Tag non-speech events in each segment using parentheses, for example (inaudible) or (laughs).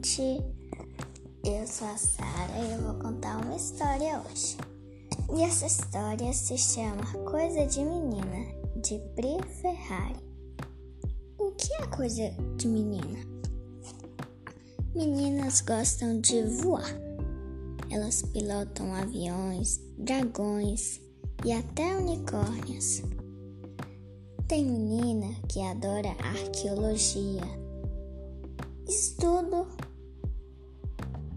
gente! Eu sou a Sara e eu vou contar uma história hoje. E essa história se chama Coisa de Menina, de Pri Ferrari. O que é coisa de menina? Meninas gostam de voar. Elas pilotam aviões, dragões e até unicórnios. Tem menina que adora arqueologia. Estudo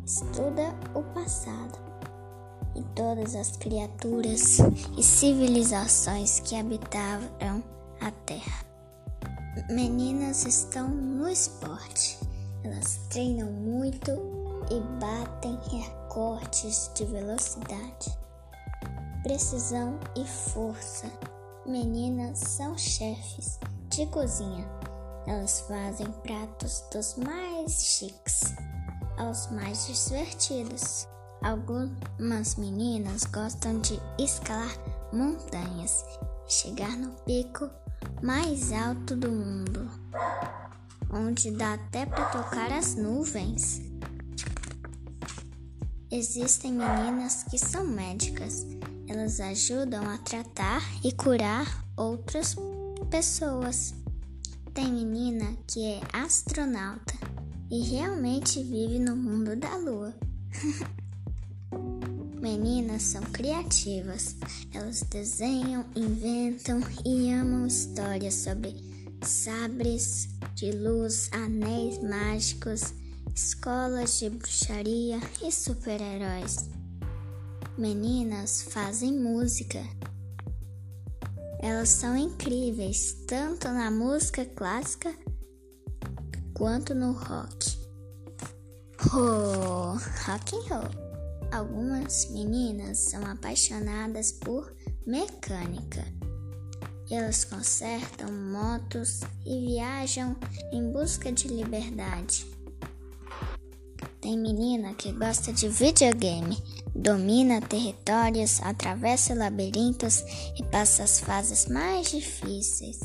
estuda o passado e todas as criaturas e civilizações que habitavam a Terra. Meninas estão no esporte. Elas treinam muito e batem recordes de velocidade, precisão e força Meninas são chefes de cozinha. Elas fazem pratos dos mais chiques aos mais divertidos. Algumas meninas gostam de escalar montanhas e chegar no pico mais alto do mundo, onde dá até para tocar as nuvens. Existem meninas que são médicas elas ajudam a tratar e curar outras pessoas. Tem menina que é astronauta e realmente vive no mundo da lua. (laughs) Meninas são criativas. Elas desenham, inventam e amam histórias sobre sabres de luz, anéis mágicos, escolas de bruxaria e super-heróis. Meninas fazem música. Elas são incríveis, tanto na música clássica quanto no rock. Oh, rock and roll. Algumas meninas são apaixonadas por mecânica. Elas consertam motos e viajam em busca de liberdade. Tem menina que gosta de videogame domina territórios, atravessa labirintos e passa as fases mais difíceis.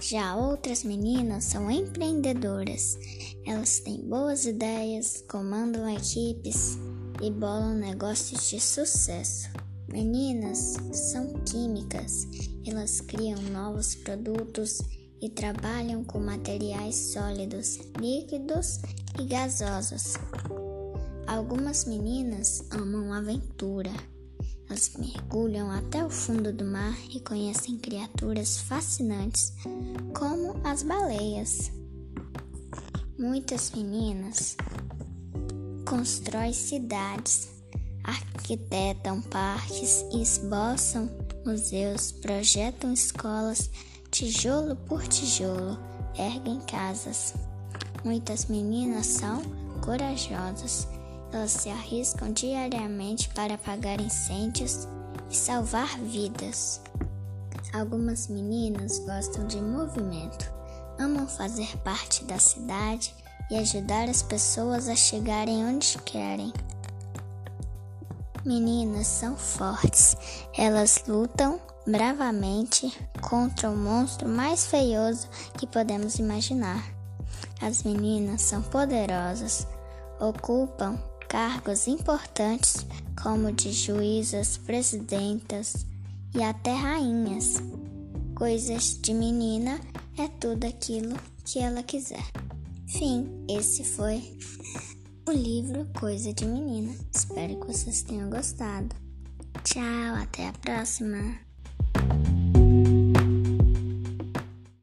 Já outras meninas são empreendedoras. Elas têm boas ideias, comandam equipes e bolam negócios de sucesso. Meninas são químicas. Elas criam novos produtos e trabalham com materiais sólidos, líquidos e gasosos. Algumas meninas amam aventura. Elas mergulham até o fundo do mar e conhecem criaturas fascinantes, como as baleias. Muitas meninas constroem cidades, arquitetam parques esboçam museus, projetam escolas, tijolo por tijolo, erguem casas. Muitas meninas são corajosas elas se arriscam diariamente para apagar incêndios e salvar vidas. Algumas meninas gostam de movimento, amam fazer parte da cidade e ajudar as pessoas a chegarem onde querem. Meninas são fortes, elas lutam bravamente contra o monstro mais feioso que podemos imaginar. As meninas são poderosas, ocupam cargos importantes como de juízas, presidentas e até rainhas. Coisas de menina é tudo aquilo que ela quiser. Fim, esse foi o livro Coisa de Menina. Espero que vocês tenham gostado. Tchau, até a próxima.